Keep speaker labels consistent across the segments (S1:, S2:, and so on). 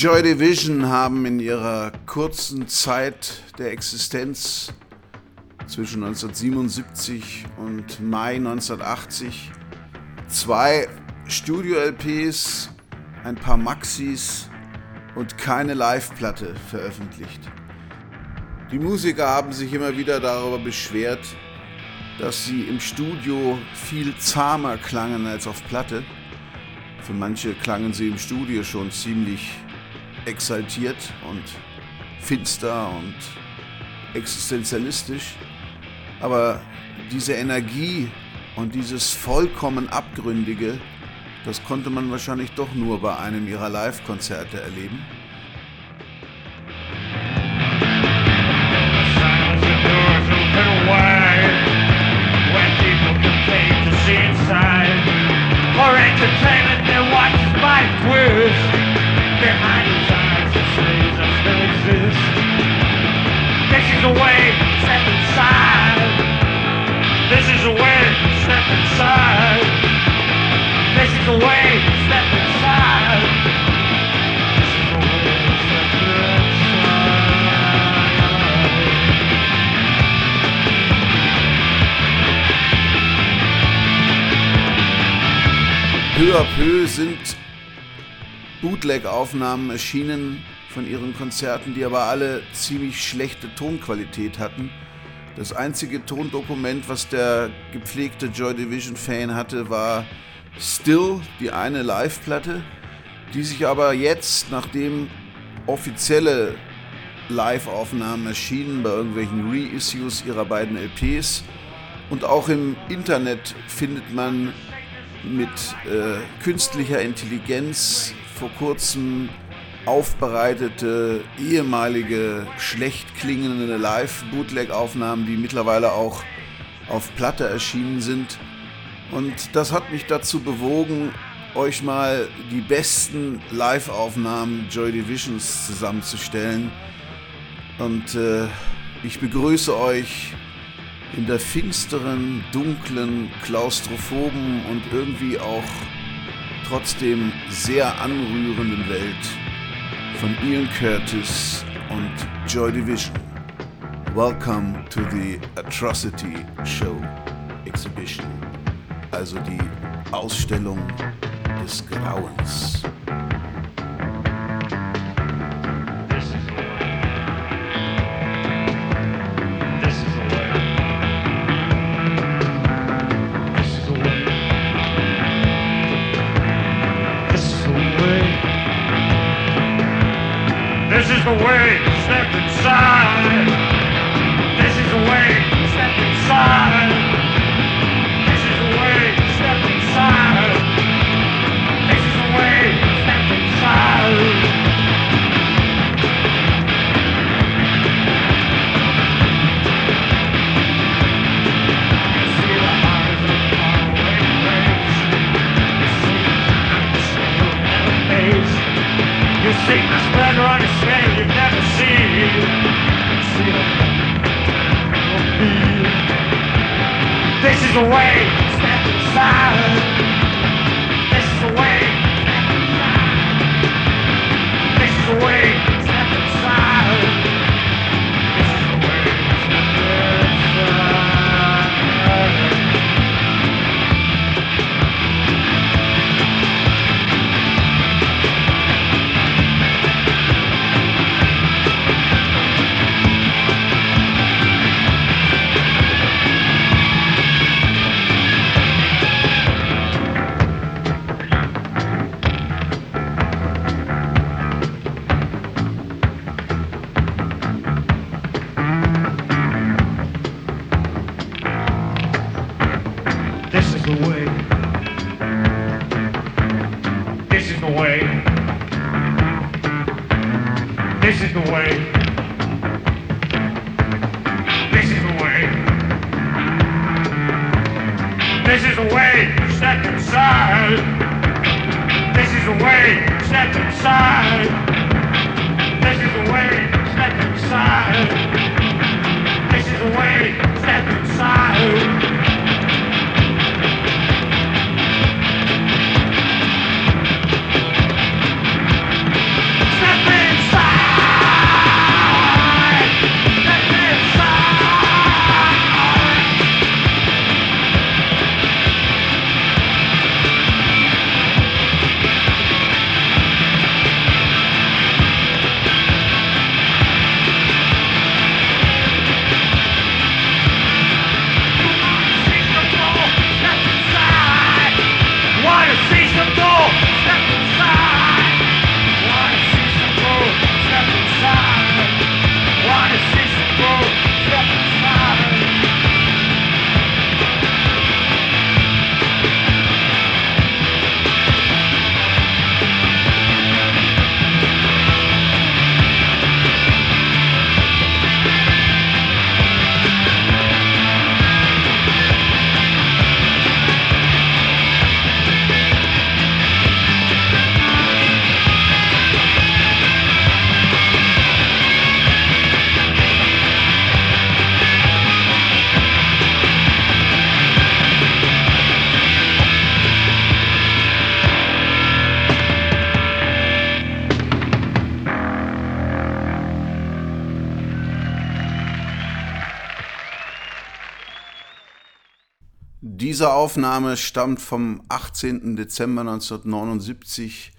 S1: Joy Division haben in ihrer kurzen Zeit der Existenz zwischen 1977 und Mai 1980 zwei Studio-LPs, ein paar Maxis und keine Live-Platte veröffentlicht. Die Musiker haben sich immer wieder darüber beschwert, dass sie im Studio viel zahmer klangen als auf Platte. Für manche klangen sie im Studio schon ziemlich exaltiert und finster und existenzialistisch. Aber diese Energie und dieses vollkommen Abgründige, das konnte man wahrscheinlich doch nur bei einem ihrer Live-Konzerte erleben. Peu à peu sind Bootleg-Aufnahmen erschienen von ihren Konzerten, die aber alle ziemlich schlechte Tonqualität hatten. Das einzige Tondokument, was der gepflegte Joy Division-Fan hatte, war Still, die eine Live-Platte, die sich aber jetzt, nachdem offizielle Live-Aufnahmen erschienen bei irgendwelchen Reissues ihrer beiden LPs und auch im Internet findet man mit äh, künstlicher Intelligenz vor kurzem aufbereitete, ehemalige, schlecht klingende Live-Bootleg-Aufnahmen, die mittlerweile auch auf Platte erschienen sind. Und das hat mich dazu bewogen, euch mal die besten Live-Aufnahmen Joy Divisions zusammenzustellen. Und äh, ich begrüße euch in der finsteren, dunklen, klaustrophoben und irgendwie auch trotzdem sehr anrührenden Welt von Ian Curtis und Joy Division. Welcome to the Atrocity Show Exhibition, also die Ausstellung des Grauens.
S2: This is the way. Step inside. This is the way. Step inside. This is the way, step inside. This is the way, step inside.
S1: Diese Aufnahme stammt vom 18. Dezember 1979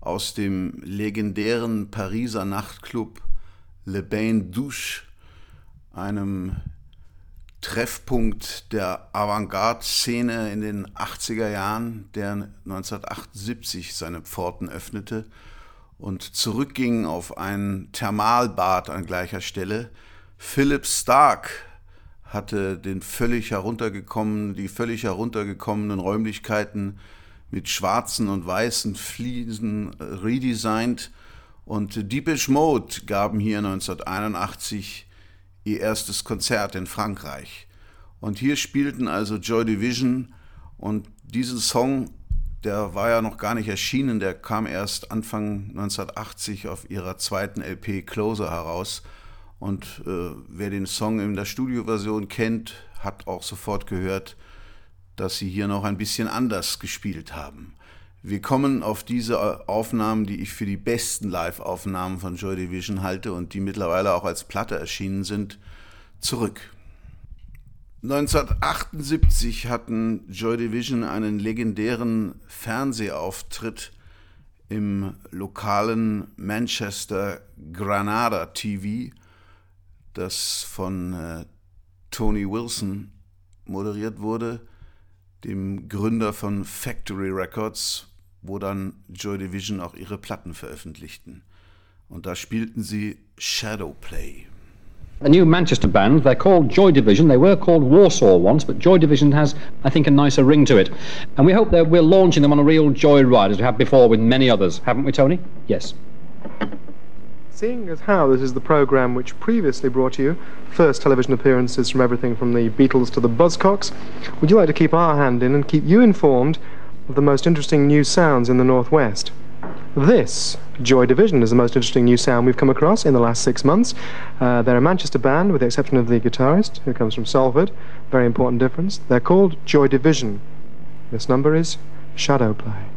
S1: aus dem legendären Pariser Nachtclub Le Bain Douche, einem Treffpunkt der Avantgarde-Szene in den 80er Jahren, der 1978 seine Pforten öffnete und zurückging auf ein Thermalbad an gleicher Stelle. Philip Stark hatte den völlig heruntergekommenen, die völlig heruntergekommenen Räumlichkeiten mit schwarzen und weißen Fliesen redesigned und Deepish Mode gaben hier 1981 ihr erstes Konzert in Frankreich. Und hier spielten also Joy Division und diesen Song, der war ja noch gar nicht erschienen, der kam erst Anfang 1980 auf ihrer zweiten LP Closer heraus. Und äh, wer den Song in der Studioversion kennt, hat auch sofort gehört, dass sie hier noch ein bisschen anders gespielt haben. Wir kommen auf diese Aufnahmen, die ich für die besten Live-Aufnahmen von Joy Division halte und die mittlerweile auch als Platte erschienen sind, zurück. 1978 hatten Joy Division einen legendären Fernsehauftritt im lokalen Manchester Granada TV, das von äh, Tony Wilson moderiert wurde, dem Gründer von Factory Records, wo dann Joy Division auch ihre Platten veröffentlichten. Und da spielten sie Shadowplay.
S3: a new Manchester band. They're called Joy Division. They were called Warsaw once, but Joy Division has, I think, a nicer ring to it. And we hope that we're launching them on a real joyride, as we have before with many others, haven't we, Tony? Yes.
S4: Seeing as how this is the programme which previously brought you first television appearances from everything from the Beatles to the Buzzcocks, would you like to keep our hand in and keep you informed of the most interesting new sounds in the Northwest? This, Joy Division, is the most interesting new sound we've come across in the last six months. Uh, they're a Manchester band, with the exception of the guitarist, who comes from Salford. Very important difference. They're called Joy Division. This number is Shadowplay.
S2: To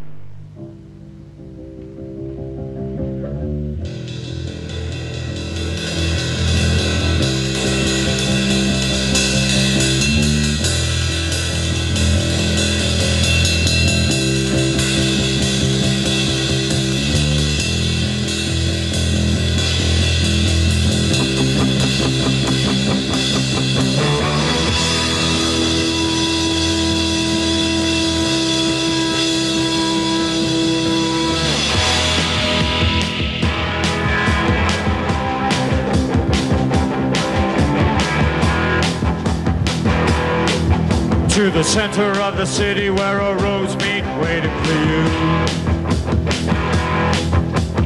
S2: center of the city where a roads meet, waiting for you.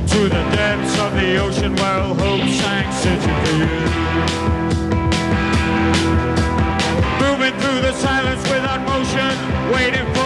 S2: To the depths of the ocean where all hope sank, searching for you. Moving through the silence without motion, waiting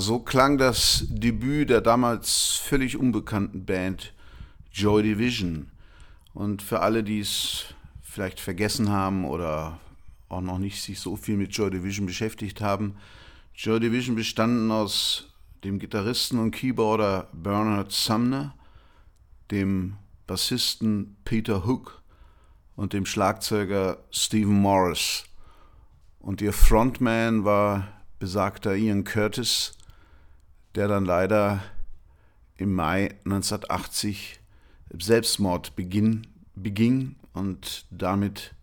S1: So klang das Debüt der damals völlig unbekannten Band Joy Division. Und für alle, die es vielleicht vergessen haben oder auch noch nicht sich so viel mit Joy Division beschäftigt haben, Joy Division bestanden aus dem Gitarristen und Keyboarder Bernard Sumner, dem Bassisten Peter Hook und dem Schlagzeuger Stephen Morris. Und ihr Frontman war besagter Ian Curtis, der dann leider im Mai 1980 Selbstmord beginn, beging und damit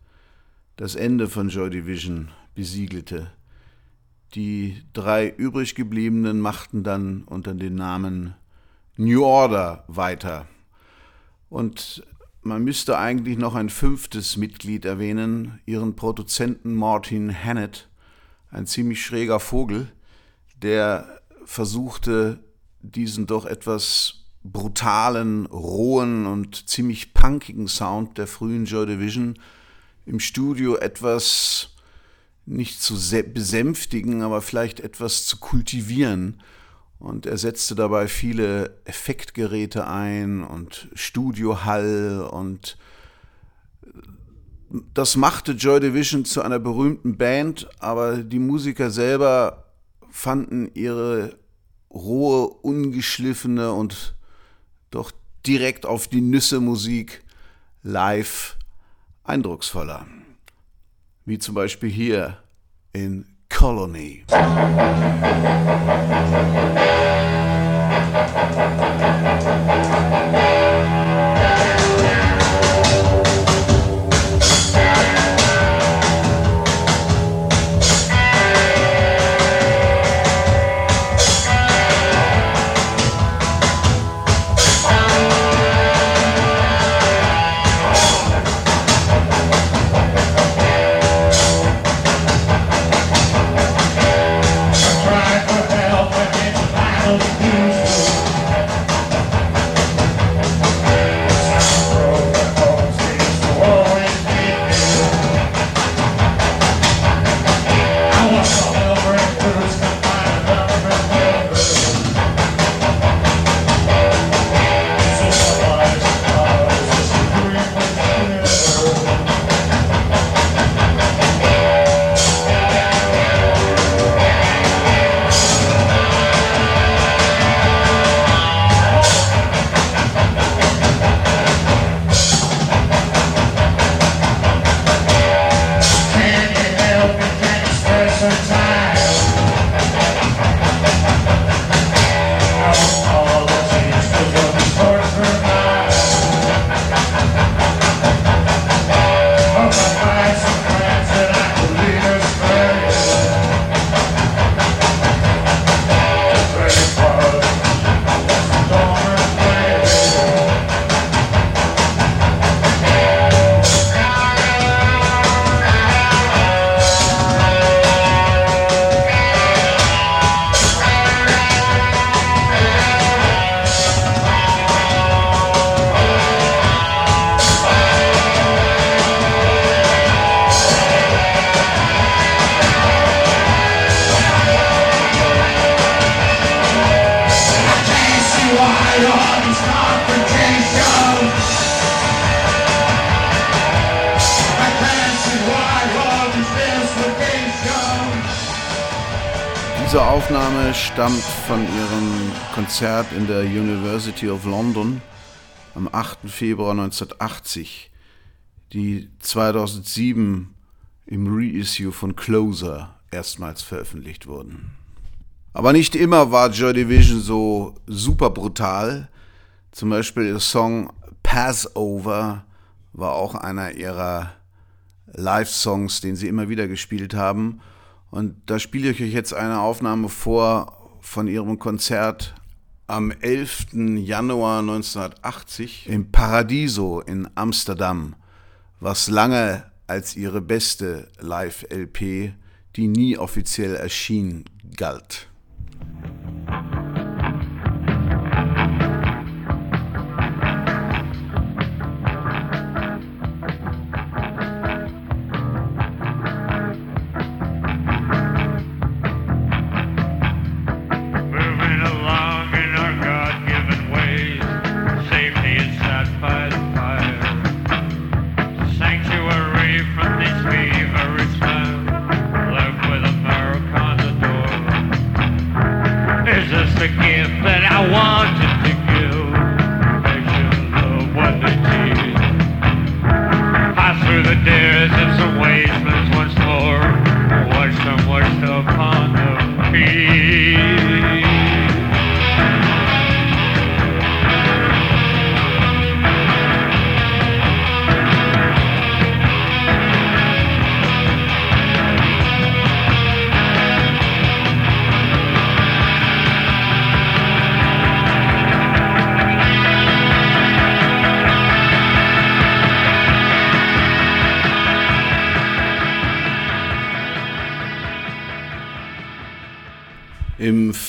S1: das Ende von Joy Division besiegelte. Die drei übrig gebliebenen machten dann unter dem Namen New Order weiter. Und man müsste eigentlich noch ein fünftes Mitglied erwähnen, ihren Produzenten Martin Hannett, ein ziemlich schräger Vogel, der versuchte, diesen doch etwas brutalen, rohen und ziemlich punkigen Sound der frühen Joy Division im Studio etwas nicht zu besänftigen, aber vielleicht etwas zu kultivieren. Und er setzte dabei viele Effektgeräte ein und Studiohall und das machte Joy Division zu einer berühmten Band, aber die Musiker selber fanden ihre rohe, ungeschliffene und doch direkt auf die Nüsse Musik live eindrucksvoller. Wie zum Beispiel hier in Colony.
S2: Konzert in der University of London am 8. Februar 1980, die 2007 im Reissue von Closer erstmals veröffentlicht wurden. Aber nicht immer war Joy Division so super brutal. Zum Beispiel ihr Song Passover war auch einer ihrer Live-Songs, den sie immer wieder gespielt haben. Und da spiele ich euch jetzt eine Aufnahme vor von ihrem Konzert am 11. Januar 1980 im Paradiso in Amsterdam, was lange als ihre beste Live-LP, die nie offiziell erschien, galt.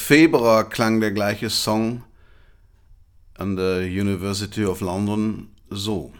S2: Februar klang der gleiche Song an der University of London so.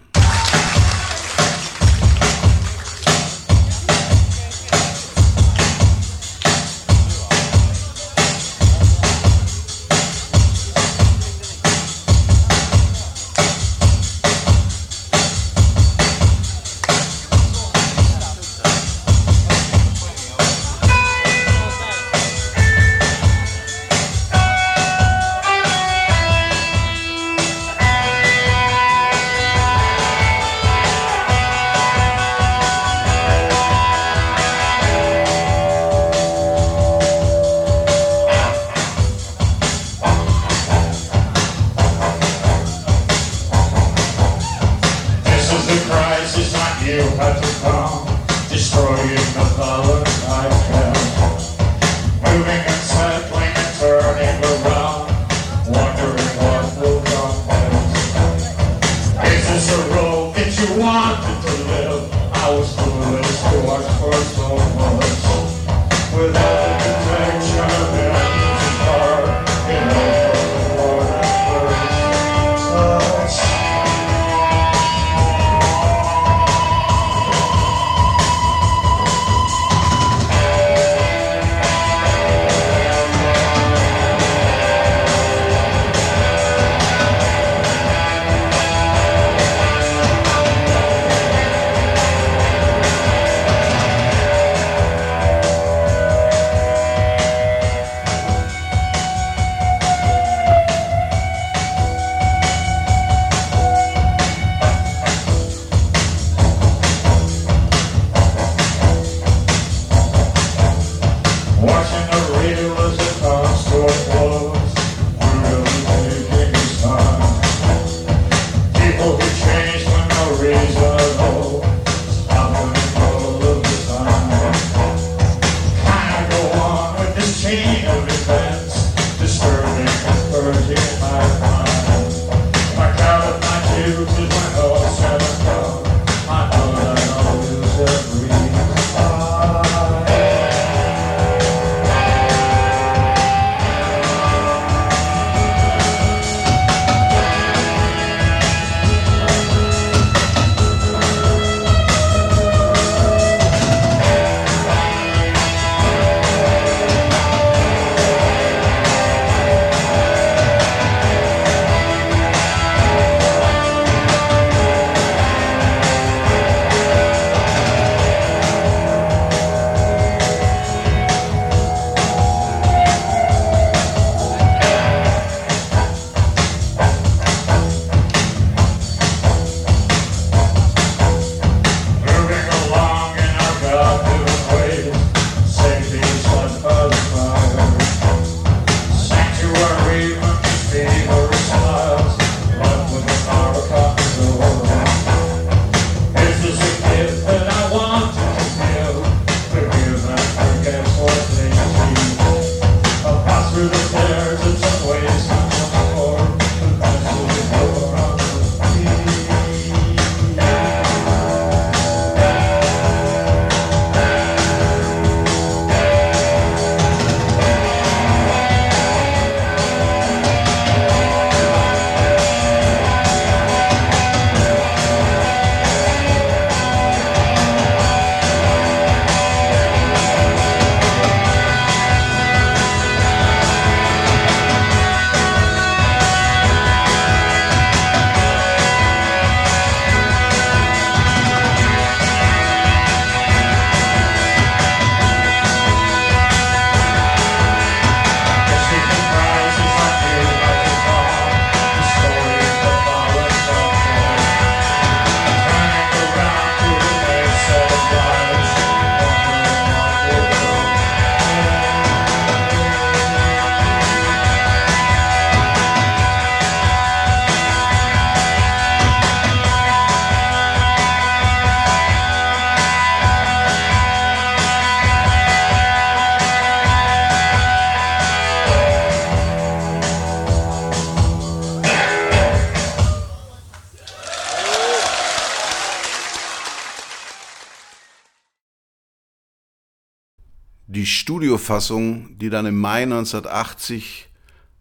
S1: Studiofassung, die dann im Mai 1980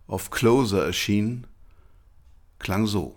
S1: auf Closer erschien, klang so.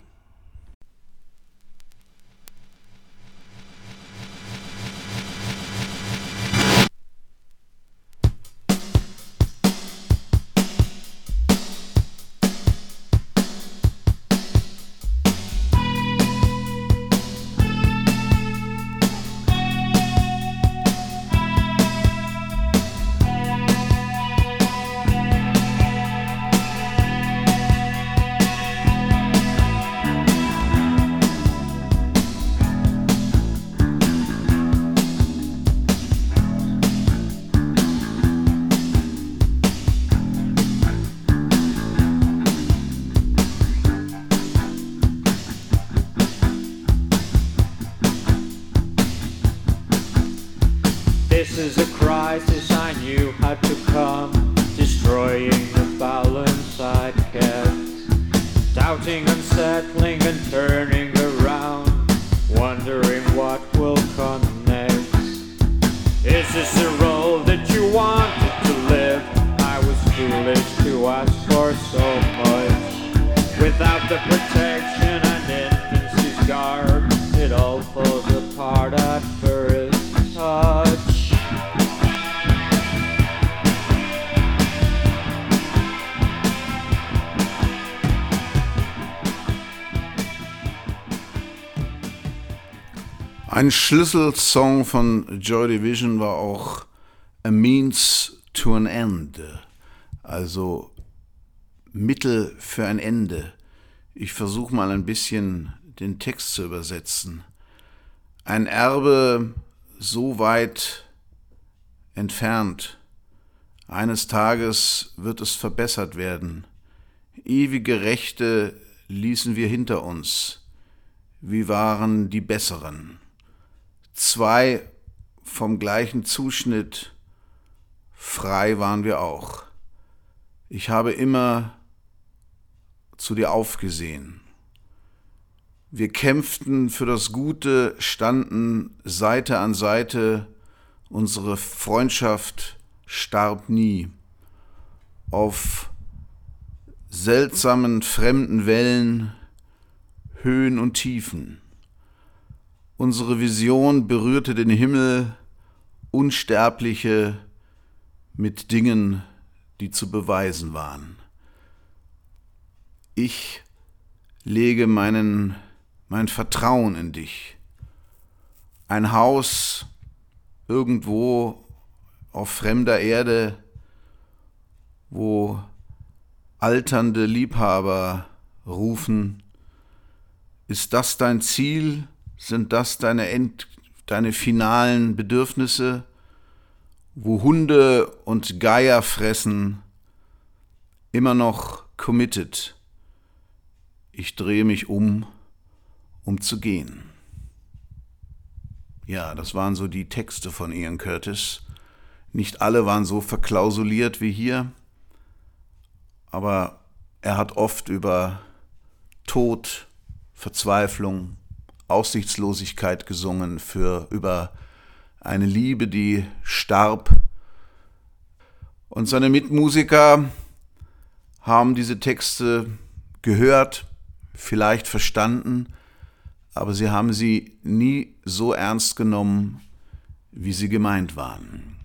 S1: Ein Schlüsselsong von Joy Division war auch A Means to an End, also Mittel für ein Ende. Ich versuche mal ein bisschen den Text zu übersetzen. Ein Erbe so weit entfernt, eines Tages wird es verbessert werden. Ewige Rechte ließen wir hinter uns. Wir waren die Besseren zwei vom gleichen Zuschnitt, frei waren wir auch. Ich habe immer zu dir aufgesehen. Wir kämpften für das Gute, standen Seite an Seite, unsere Freundschaft starb nie. Auf seltsamen fremden Wellen, Höhen und Tiefen. Unsere Vision berührte den Himmel, Unsterbliche mit Dingen, die zu beweisen waren. Ich lege meinen, mein Vertrauen in dich. Ein Haus irgendwo auf fremder Erde, wo alternde Liebhaber rufen, ist das dein Ziel? Sind das deine, End, deine finalen Bedürfnisse, wo Hunde und Geier fressen, immer noch committed? Ich drehe mich um, um zu gehen. Ja, das waren so die Texte von Ian Curtis. Nicht alle waren so verklausuliert wie hier, aber er hat oft über Tod, Verzweiflung, Aussichtslosigkeit gesungen, für über eine Liebe, die starb. Und seine Mitmusiker haben diese Texte gehört, vielleicht verstanden, aber sie haben sie nie so ernst genommen, wie sie gemeint waren.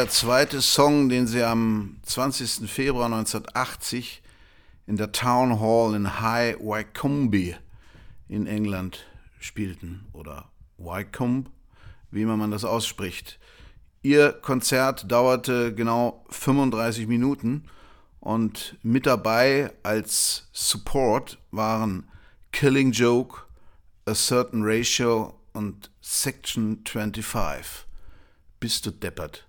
S1: Der zweite Song, den sie am 20. Februar 1980 in der Town Hall in High Wycombe in England spielten. Oder Wycombe, wie immer man das ausspricht. Ihr Konzert dauerte genau 35 Minuten und mit dabei als Support waren Killing Joke, A Certain Ratio und Section 25 bist du deppert.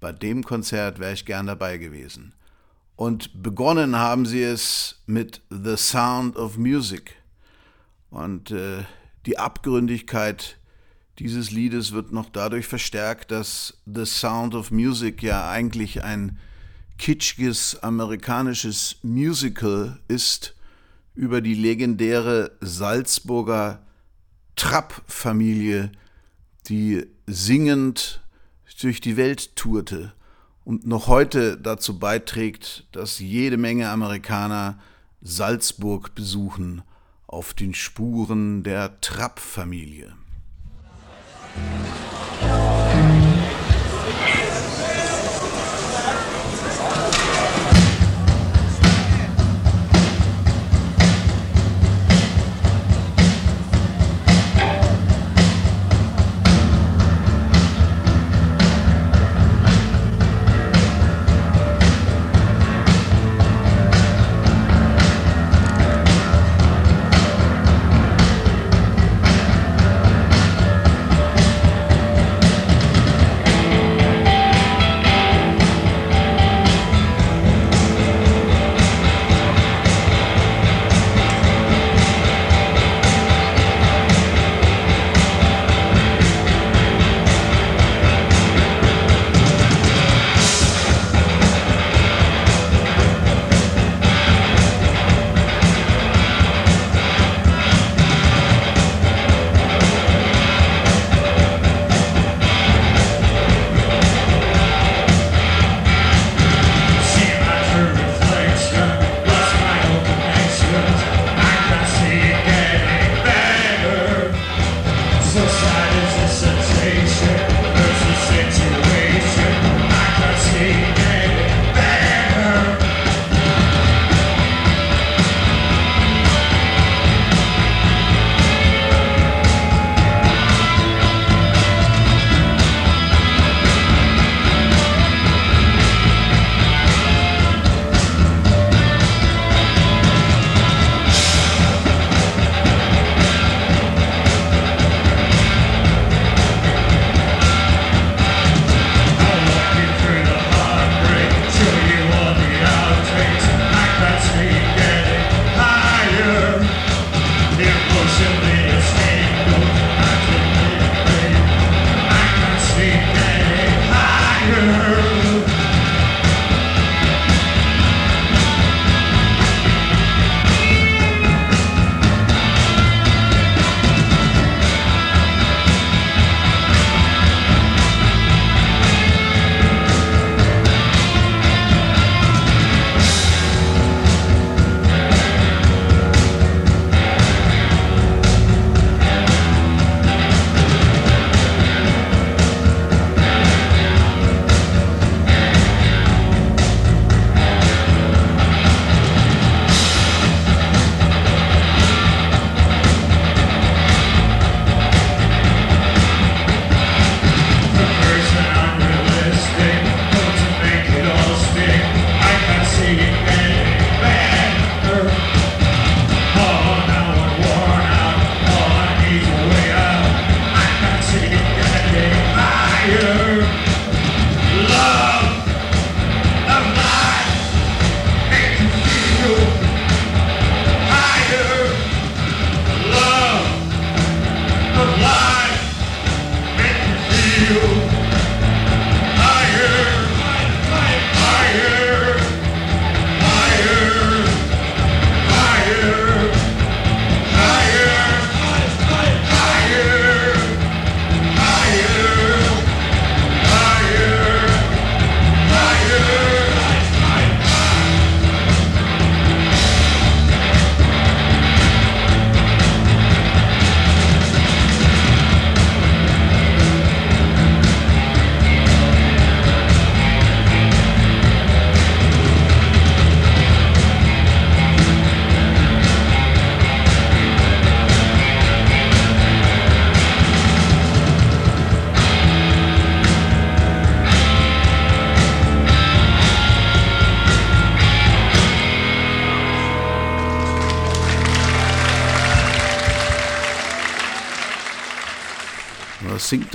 S1: Bei dem Konzert wäre ich gern dabei gewesen. Und begonnen haben sie es mit The Sound of Music. Und äh, die Abgründigkeit dieses Liedes wird noch dadurch verstärkt, dass The Sound of Music ja eigentlich ein kitschiges amerikanisches Musical ist über die legendäre Salzburger Trapp-Familie, die singend durch die Welt tourte und noch heute dazu beiträgt, dass jede Menge Amerikaner Salzburg besuchen auf den Spuren der Trapp-Familie.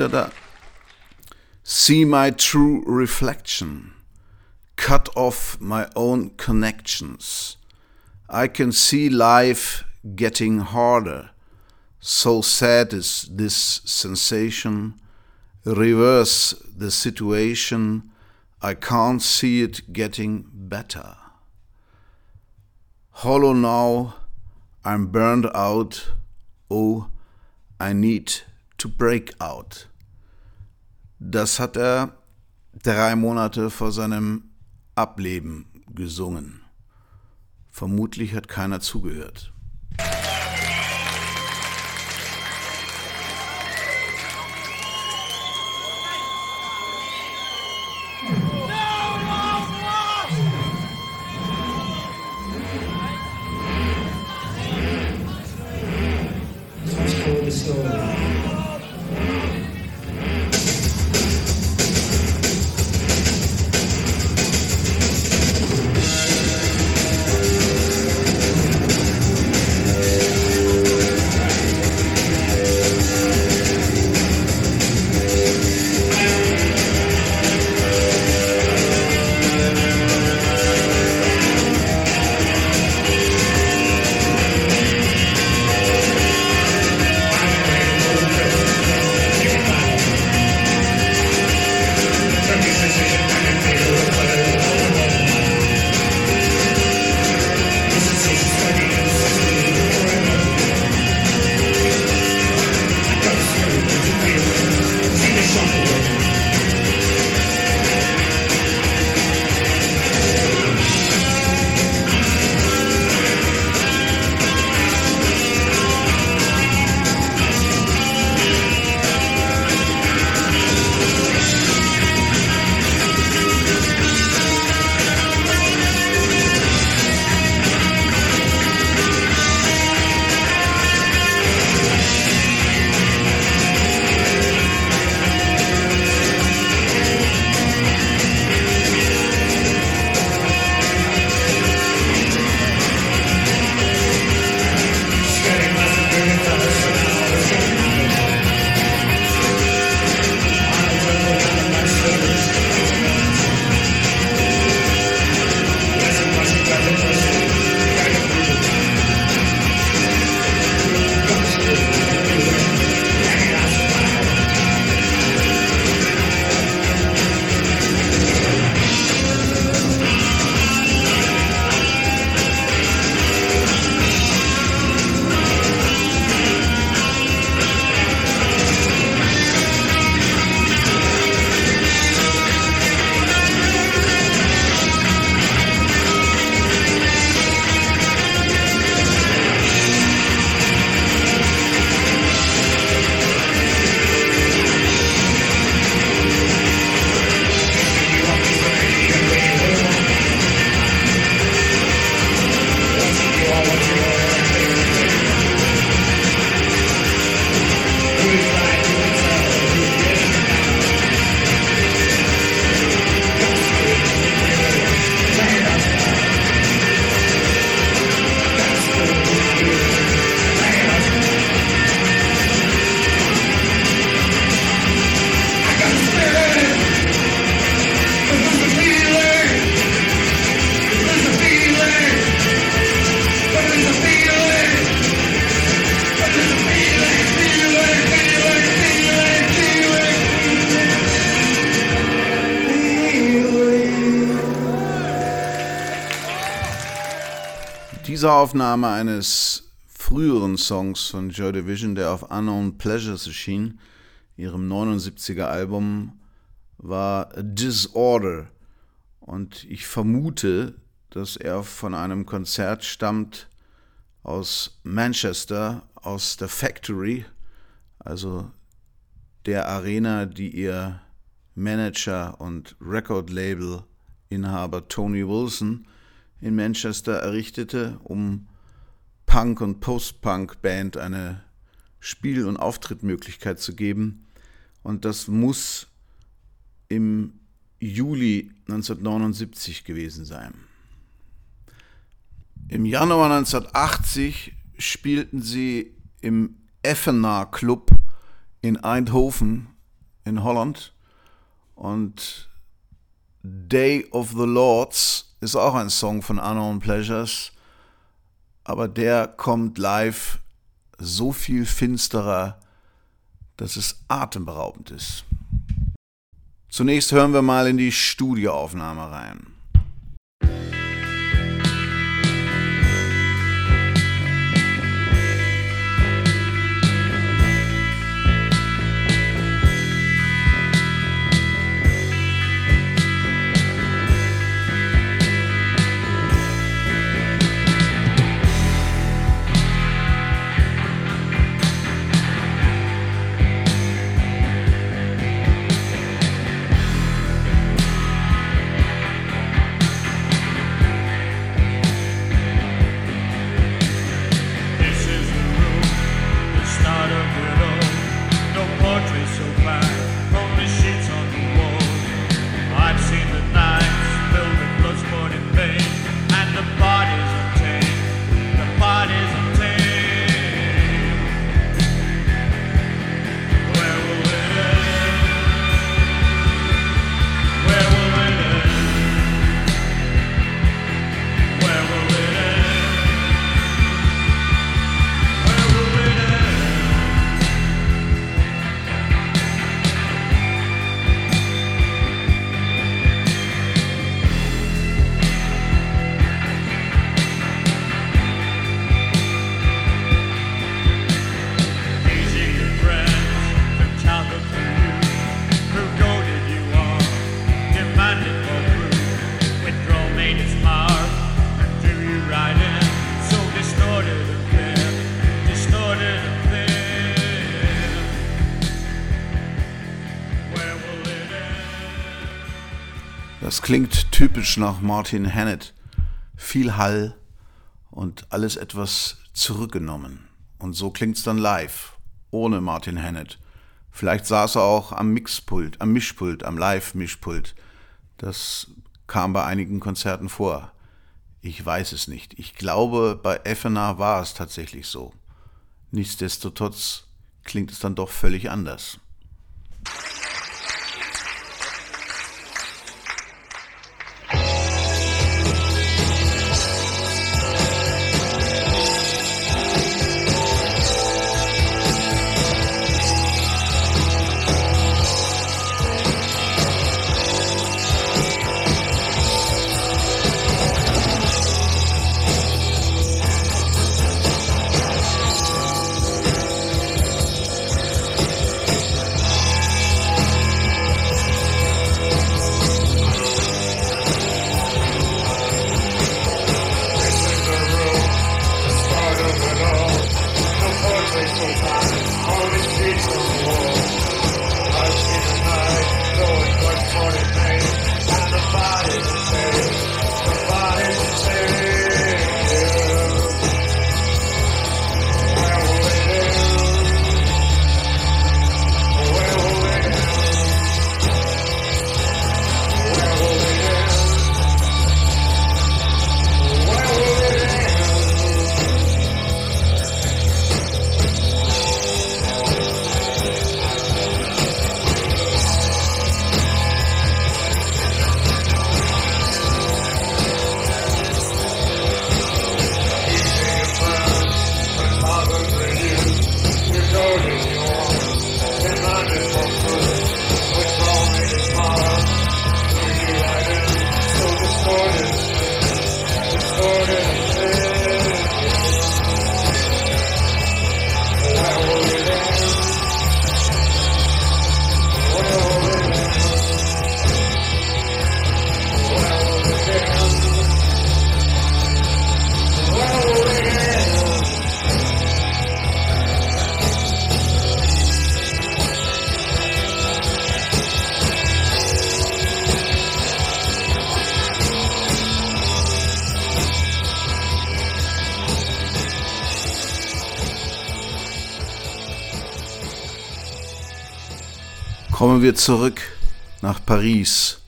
S1: Er da? See my true reflection. Cut off my own connections. I can see life getting harder. So sad is this sensation. Reverse the situation. I can't see it getting better. Hollow now, I'm burned out. Oh, I need to break out. Das hat er drei Monate vor seinem Ableben gesungen. Vermutlich hat keiner zugehört. Aufnahme eines früheren Songs von Joy Division, der auf Unknown Pleasures erschien, ihrem 79er Album, war Disorder. Und ich vermute, dass er von einem Konzert stammt aus Manchester, aus der Factory, also der Arena, die ihr Manager und Record-Label-Inhaber Tony Wilson in Manchester errichtete, um Punk- und Post-Punk-Band eine Spiel- und Auftrittmöglichkeit zu geben. Und das muss im Juli 1979 gewesen sein. Im Januar 1980 spielten sie im Effenar Club
S2: in Eindhoven in Holland. Und Day of the Lords ist auch ein Song von Unknown Pleasures, aber der kommt live so viel finsterer, dass es atemberaubend ist. Zunächst hören wir mal in die Studioaufnahme rein. Klingt typisch nach Martin Hannett. Viel Hall und alles etwas zurückgenommen. Und so klingt's dann live, ohne Martin Hannett. Vielleicht saß er auch am Mixpult, am Mischpult, am Live-Mischpult. Das kam bei einigen Konzerten vor. Ich weiß es nicht. Ich glaube, bei FNA war es tatsächlich so. Nichtsdestotrotz klingt es dann doch völlig anders. Wir zurück nach Paris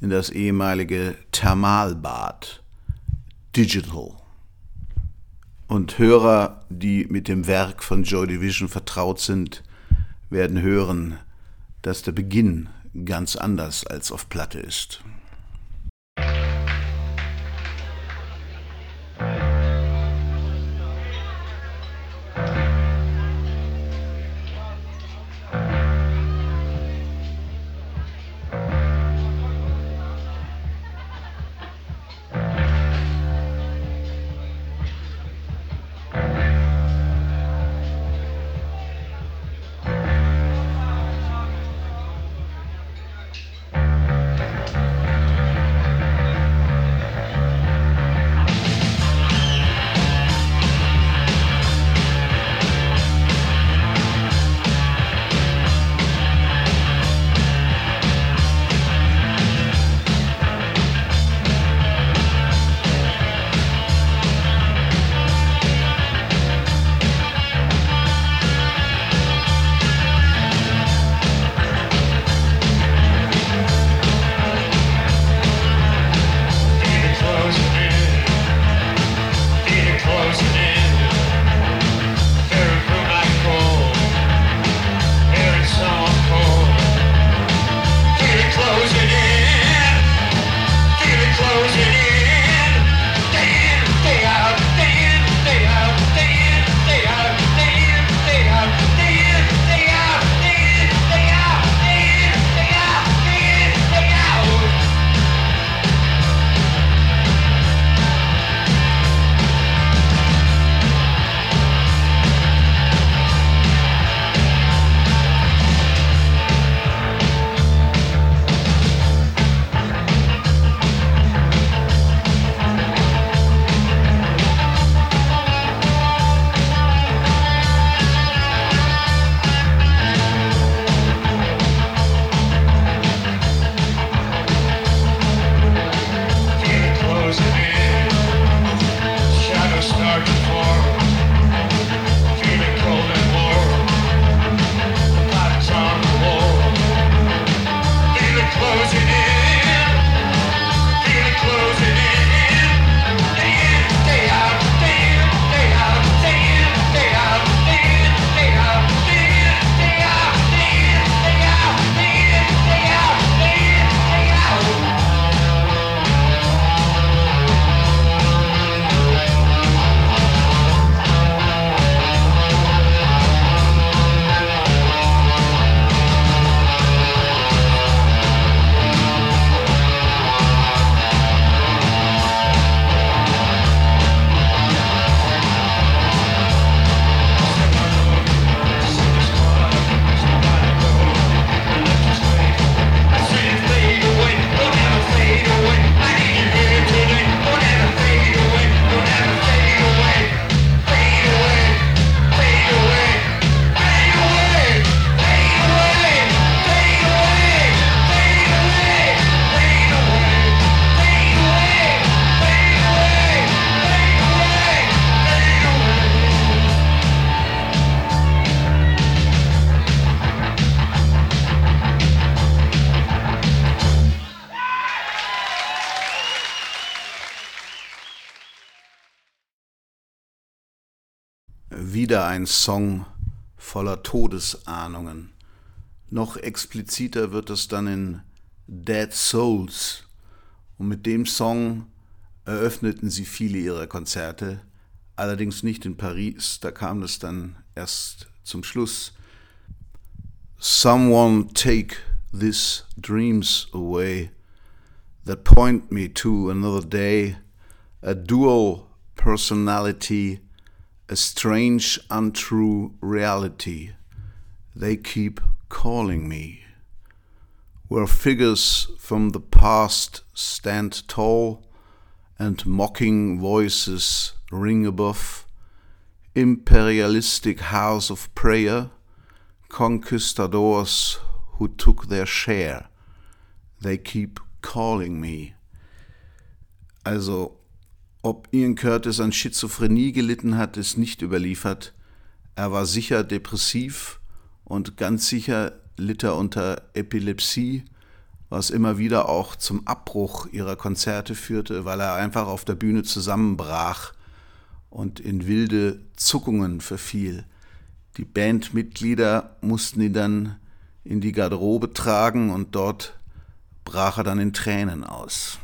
S2: in das ehemalige Thermalbad Digital. Und Hörer, die mit dem Werk von Joy Division vertraut sind, werden hören, dass der Beginn ganz anders als auf Platte ist. Ein Song voller Todesahnungen. Noch expliziter wird es dann in Dead Souls. Und mit dem Song eröffneten sie viele ihrer Konzerte, allerdings nicht in Paris, da kam es dann erst zum Schluss. Someone take these dreams away that point me to another day, a dual personality a strange, untrue reality. They keep calling me. Where figures from the past stand tall and mocking voices ring above, imperialistic house of prayer, conquistadors who took their share. They keep calling me. Also Ob Ian Curtis an Schizophrenie gelitten hat, ist nicht überliefert. Er war sicher depressiv und ganz sicher litt er unter Epilepsie, was immer wieder auch zum Abbruch ihrer Konzerte führte, weil er einfach auf der Bühne zusammenbrach und in wilde Zuckungen verfiel. Die Bandmitglieder mussten ihn dann in die Garderobe tragen und dort brach er dann in Tränen aus.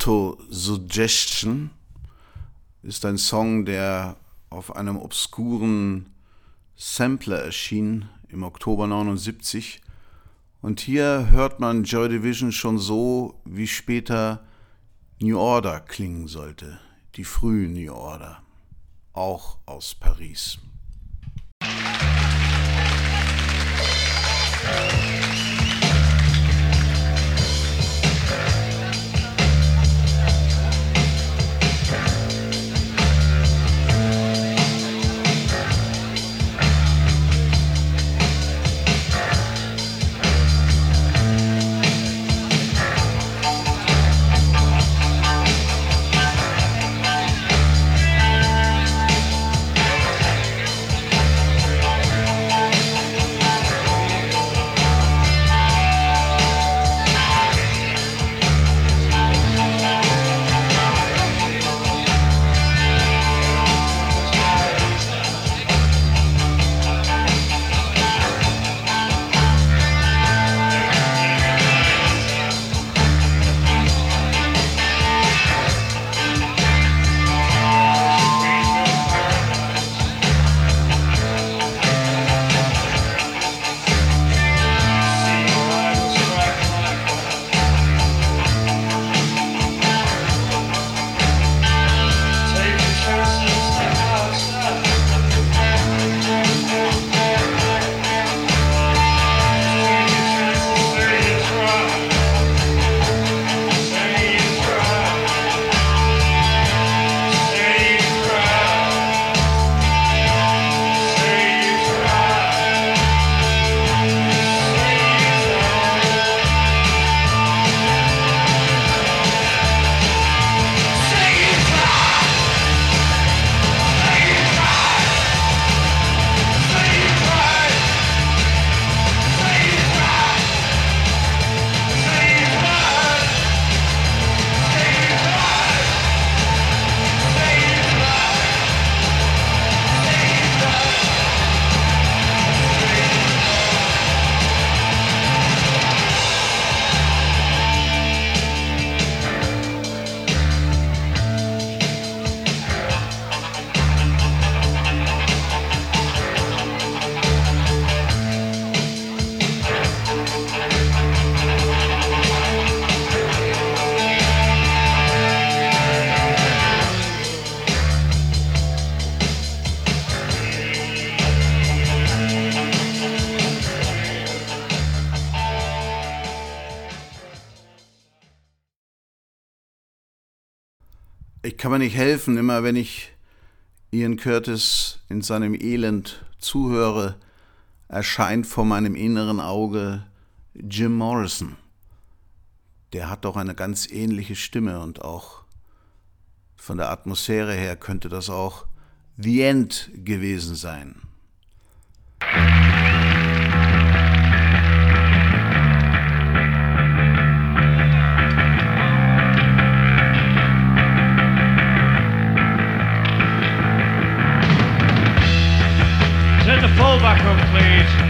S2: Autosuggestion ist ein Song, der auf einem obskuren Sampler erschien im Oktober 79 Und hier hört man Joy Division schon so, wie später New Order klingen sollte, die frühen New Order, auch aus Paris. Kann mir nicht helfen, immer wenn ich Ian Curtis in seinem Elend zuhöre, erscheint vor meinem inneren Auge Jim Morrison. Der hat doch eine ganz ähnliche Stimme und auch von der Atmosphäre her könnte das auch The End gewesen sein.
S5: Pull back up, please.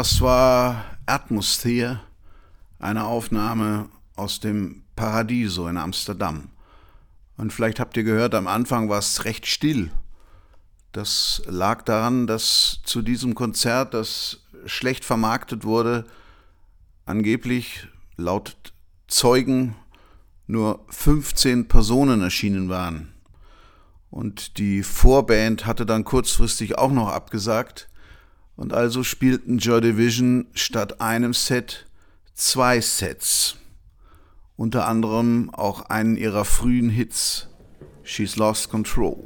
S1: Das war Atmosphere, eine Aufnahme aus dem Paradiso in Amsterdam. Und vielleicht habt ihr gehört, am Anfang war es recht still. Das lag daran, dass zu diesem Konzert, das schlecht vermarktet wurde, angeblich laut Zeugen nur 15 Personen erschienen waren. Und die Vorband hatte dann kurzfristig auch noch abgesagt. Und also spielten Joy Division statt einem Set zwei Sets. Unter anderem auch einen ihrer frühen Hits, She's Lost Control.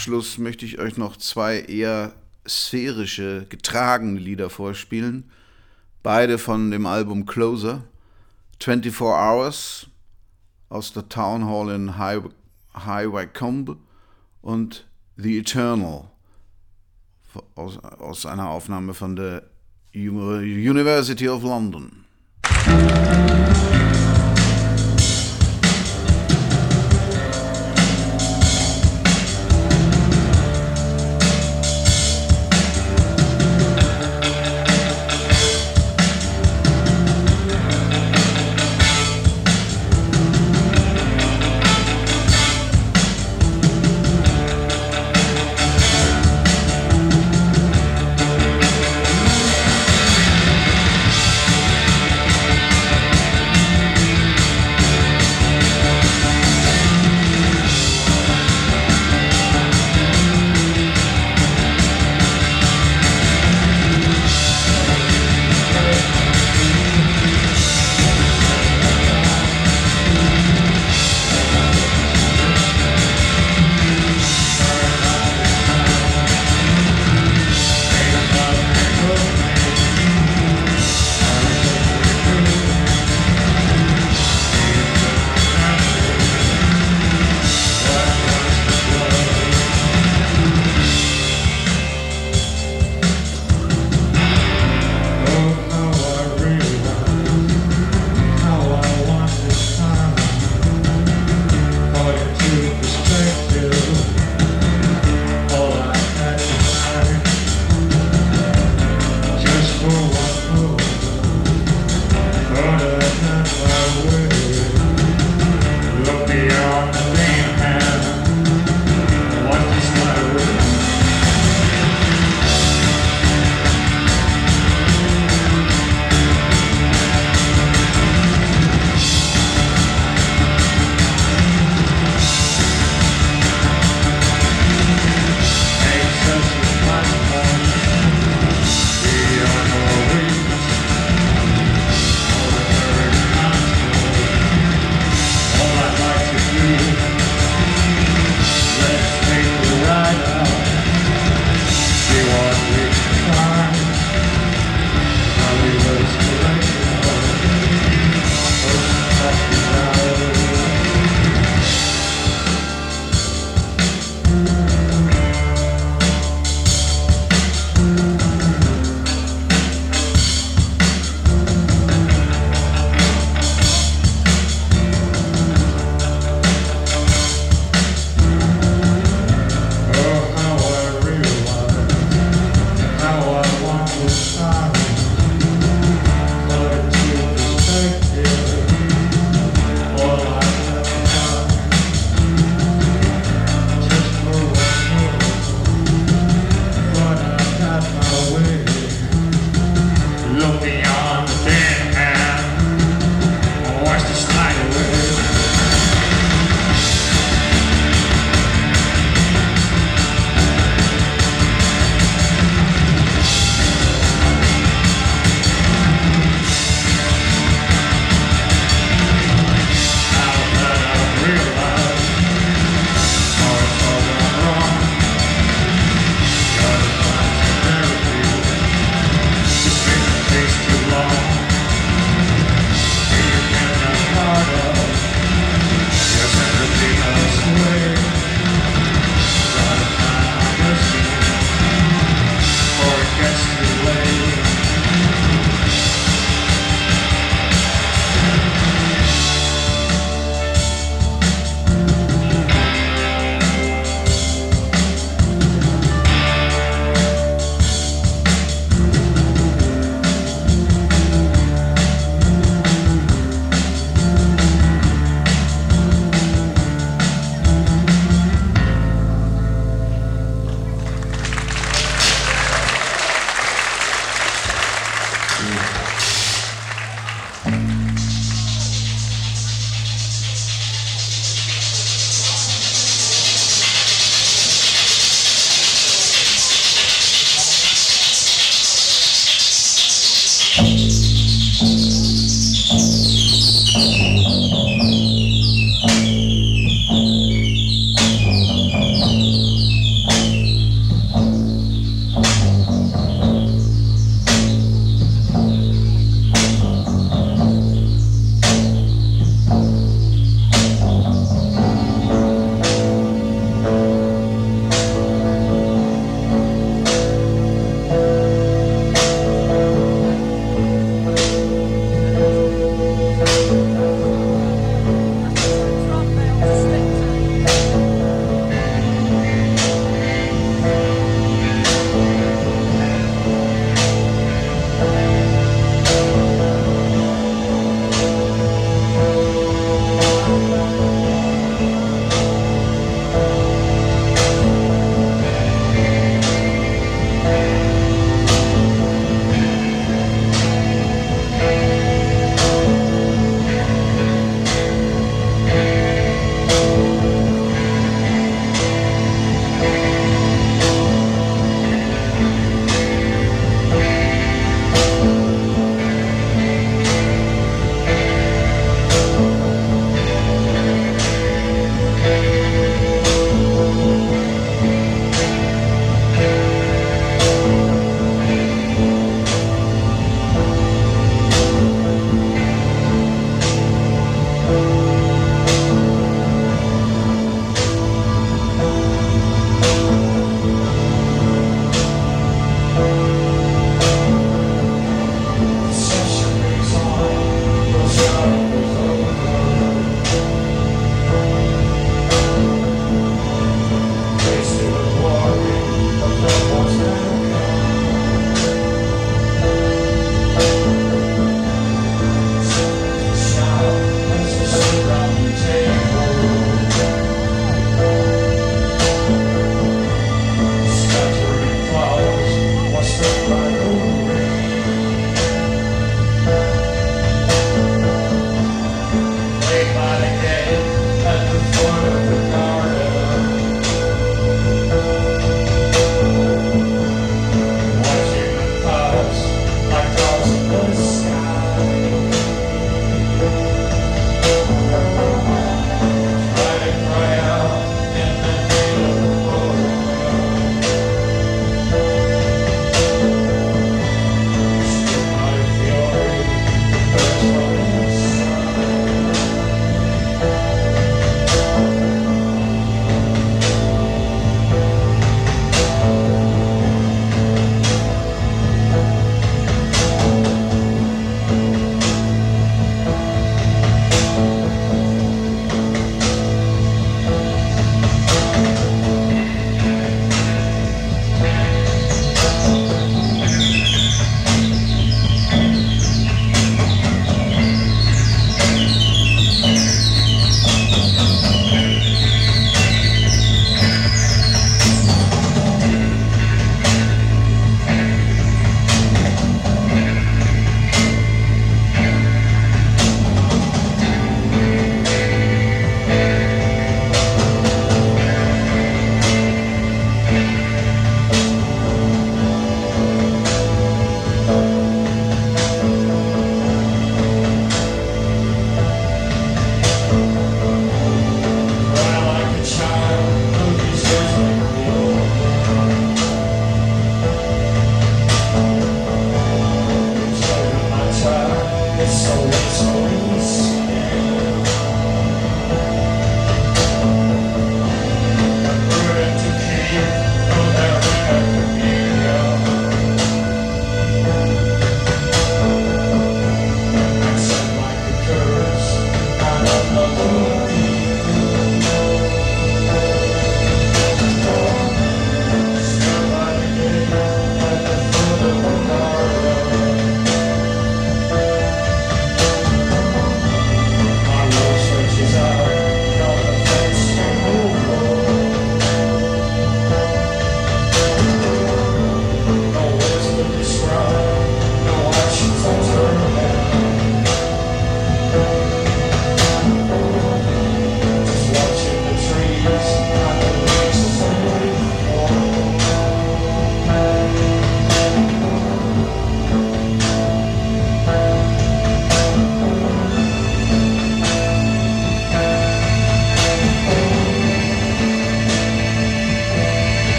S1: Abschluss möchte ich euch noch zwei eher sphärische, getragene Lieder vorspielen. Beide von dem Album Closer. 24 Hours aus der Town Hall in High, High Wycombe und The Eternal aus, aus einer Aufnahme von der University of London.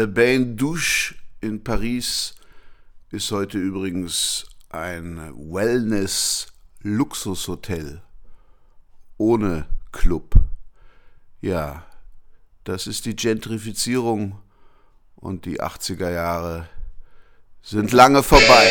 S1: Le Bain Douche in Paris ist heute übrigens ein Wellness-Luxushotel ohne Club. Ja, das ist die Gentrifizierung und die 80er Jahre sind lange vorbei.